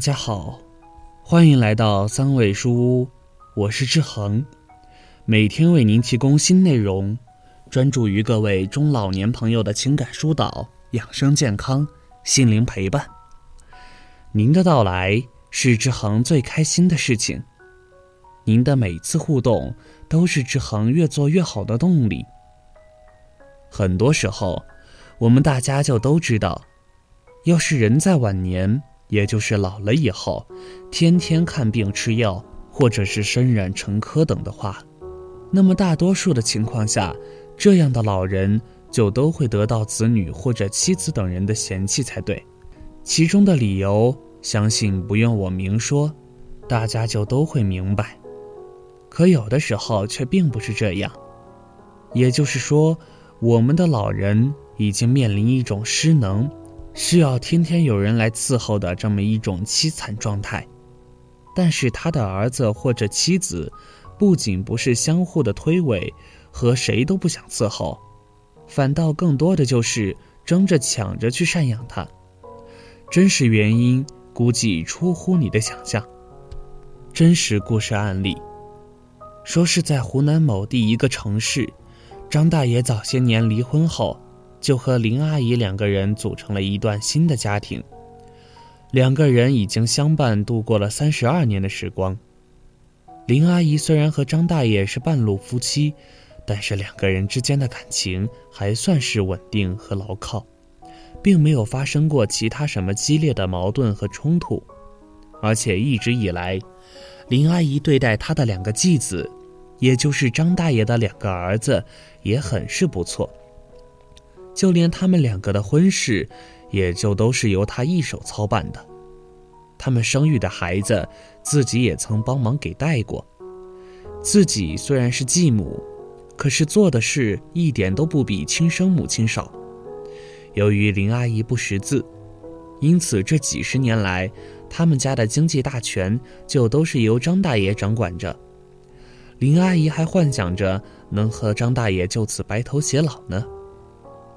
大家好，欢迎来到三味书屋，我是志恒，每天为您提供新内容，专注于各位中老年朋友的情感疏导、养生健康、心灵陪伴。您的到来是志恒最开心的事情，您的每次互动都是志恒越做越好的动力。很多时候，我们大家就都知道，要是人在晚年。也就是老了以后，天天看病吃药，或者是身染成科等的话，那么大多数的情况下，这样的老人就都会得到子女或者妻子等人的嫌弃才对。其中的理由，相信不用我明说，大家就都会明白。可有的时候却并不是这样，也就是说，我们的老人已经面临一种失能。需要天天有人来伺候的这么一种凄惨状态，但是他的儿子或者妻子，不仅不是相互的推诿，和谁都不想伺候，反倒更多的就是争着抢着去赡养他。真实原因估计出乎你的想象。真实故事案例，说是在湖南某地一个城市，张大爷早些年离婚后。就和林阿姨两个人组成了一段新的家庭，两个人已经相伴度过了三十二年的时光。林阿姨虽然和张大爷是半路夫妻，但是两个人之间的感情还算是稳定和牢靠，并没有发生过其他什么激烈的矛盾和冲突。而且一直以来，林阿姨对待她的两个继子，也就是张大爷的两个儿子，也很是不错。就连他们两个的婚事，也就都是由他一手操办的。他们生育的孩子，自己也曾帮忙给带过。自己虽然是继母，可是做的事一点都不比亲生母亲少。由于林阿姨不识字，因此这几十年来，他们家的经济大权就都是由张大爷掌管着。林阿姨还幻想着能和张大爷就此白头偕老呢。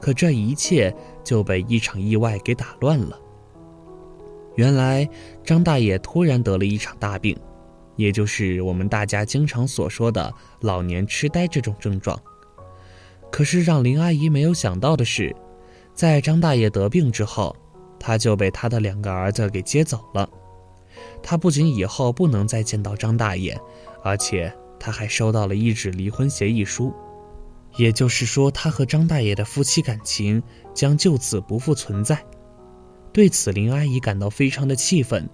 可这一切就被一场意外给打乱了。原来张大爷突然得了一场大病，也就是我们大家经常所说的老年痴呆这种症状。可是让林阿姨没有想到的是，在张大爷得病之后，他就被他的两个儿子给接走了。他不仅以后不能再见到张大爷，而且他还收到了一纸离婚协议书。也就是说，他和张大爷的夫妻感情将就此不复存在。对此，林阿姨感到非常的气愤，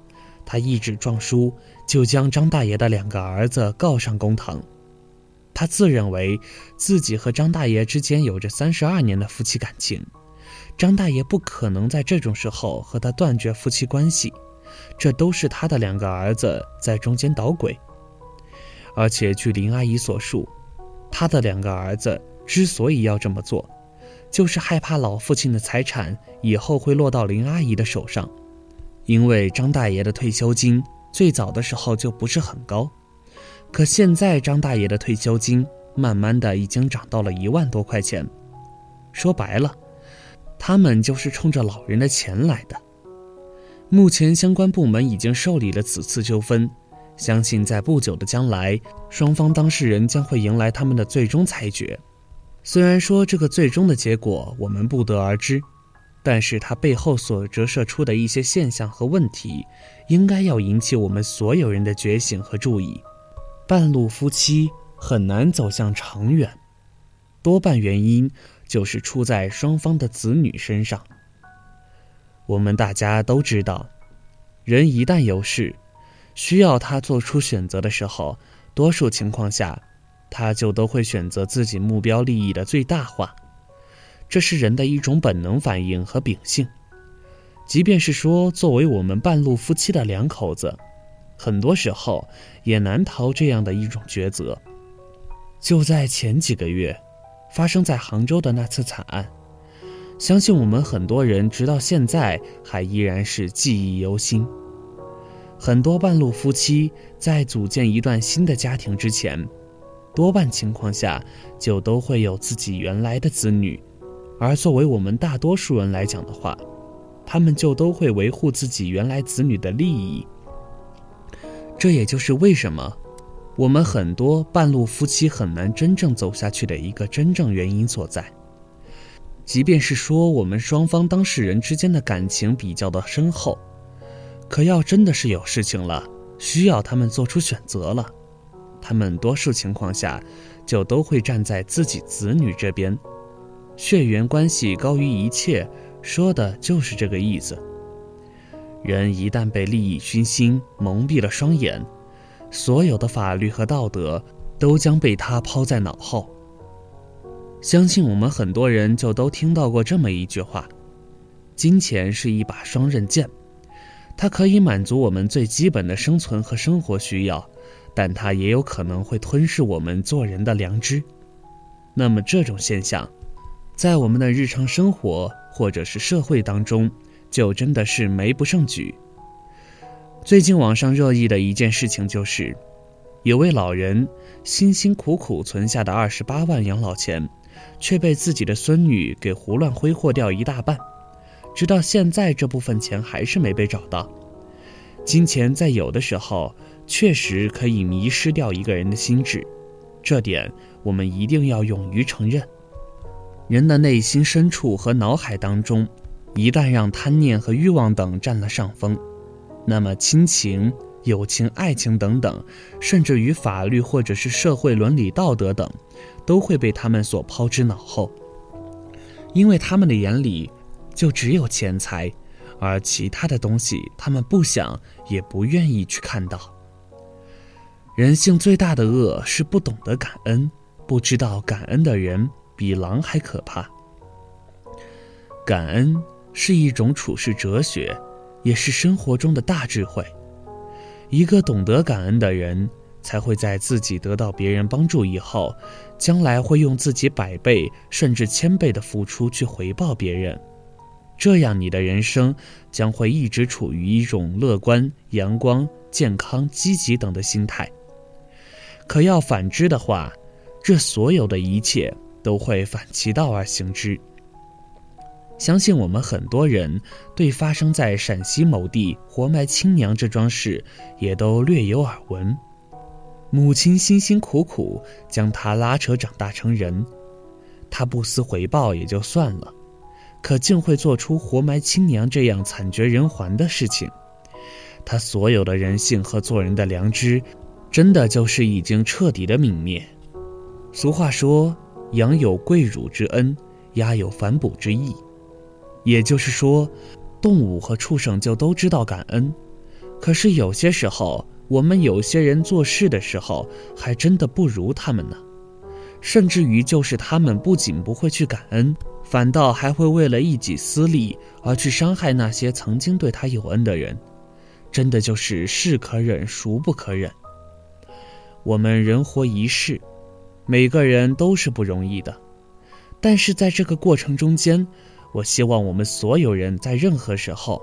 她一纸状书就将张大爷的两个儿子告上公堂。她自认为自己和张大爷之间有着三十二年的夫妻感情，张大爷不可能在这种时候和他断绝夫妻关系，这都是他的两个儿子在中间捣鬼。而且，据林阿姨所述。他的两个儿子之所以要这么做，就是害怕老父亲的财产以后会落到林阿姨的手上。因为张大爷的退休金最早的时候就不是很高，可现在张大爷的退休金慢慢的已经涨到了一万多块钱。说白了，他们就是冲着老人的钱来的。目前相关部门已经受理了此次纠纷。相信在不久的将来，双方当事人将会迎来他们的最终裁决。虽然说这个最终的结果我们不得而知，但是它背后所折射出的一些现象和问题，应该要引起我们所有人的觉醒和注意。半路夫妻很难走向长远，多半原因就是出在双方的子女身上。我们大家都知道，人一旦有事。需要他做出选择的时候，多数情况下，他就都会选择自己目标利益的最大化，这是人的一种本能反应和秉性。即便是说作为我们半路夫妻的两口子，很多时候也难逃这样的一种抉择。就在前几个月，发生在杭州的那次惨案，相信我们很多人直到现在还依然是记忆犹新。很多半路夫妻在组建一段新的家庭之前，多半情况下就都会有自己原来的子女，而作为我们大多数人来讲的话，他们就都会维护自己原来子女的利益。这也就是为什么我们很多半路夫妻很难真正走下去的一个真正原因所在。即便是说我们双方当事人之间的感情比较的深厚，可要真的是有事情了，需要他们做出选择了，他们多数情况下就都会站在自己子女这边。血缘关系高于一切，说的就是这个意思。人一旦被利益熏心，蒙蔽了双眼，所有的法律和道德都将被他抛在脑后。相信我们很多人就都听到过这么一句话：“金钱是一把双刃剑，它可以满足我们最基本的生存和生活需要，但它也有可能会吞噬我们做人的良知。”那么这种现象，在我们的日常生活或者是社会当中，就真的是没不胜举。最近网上热议的一件事情就是，有位老人辛辛苦苦存下的二十八万养老钱。却被自己的孙女给胡乱挥霍掉一大半，直到现在这部分钱还是没被找到。金钱在有的时候确实可以迷失掉一个人的心智，这点我们一定要勇于承认。人的内心深处和脑海当中，一旦让贪念和欲望等占了上风，那么亲情。友情、爱情等等，甚至于法律或者是社会伦理道德等，都会被他们所抛之脑后，因为他们的眼里就只有钱财，而其他的东西他们不想也不愿意去看到。人性最大的恶是不懂得感恩，不知道感恩的人比狼还可怕。感恩是一种处世哲学，也是生活中的大智慧。一个懂得感恩的人，才会在自己得到别人帮助以后，将来会用自己百倍甚至千倍的付出去回报别人。这样，你的人生将会一直处于一种乐观、阳光、健康、积极等的心态。可要反之的话，这所有的一切都会反其道而行之。相信我们很多人对发生在陕西某地活埋亲娘这桩事也都略有耳闻。母亲辛辛苦苦将他拉扯长大成人，他不思回报也就算了，可竟会做出活埋亲娘这样惨绝人寰的事情。他所有的人性和做人的良知，真的就是已经彻底的泯灭。俗话说：“羊有跪乳之恩，鸦有反哺之义。”也就是说，动物和畜生就都知道感恩，可是有些时候，我们有些人做事的时候，还真的不如他们呢。甚至于，就是他们不仅不会去感恩，反倒还会为了一己私利而去伤害那些曾经对他有恩的人，真的就是是可忍，孰不可忍。我们人活一世，每个人都是不容易的，但是在这个过程中间。我希望我们所有人在任何时候，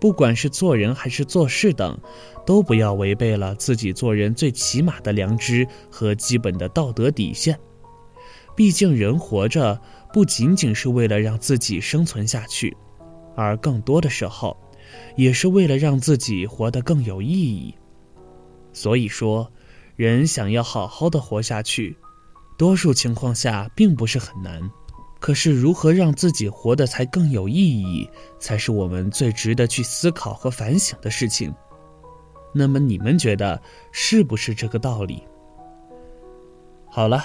不管是做人还是做事等，都不要违背了自己做人最起码的良知和基本的道德底线。毕竟人活着不仅仅是为了让自己生存下去，而更多的时候，也是为了让自己活得更有意义。所以说，人想要好好的活下去，多数情况下并不是很难。可是，如何让自己活得才更有意义，才是我们最值得去思考和反省的事情。那么，你们觉得是不是这个道理？好了，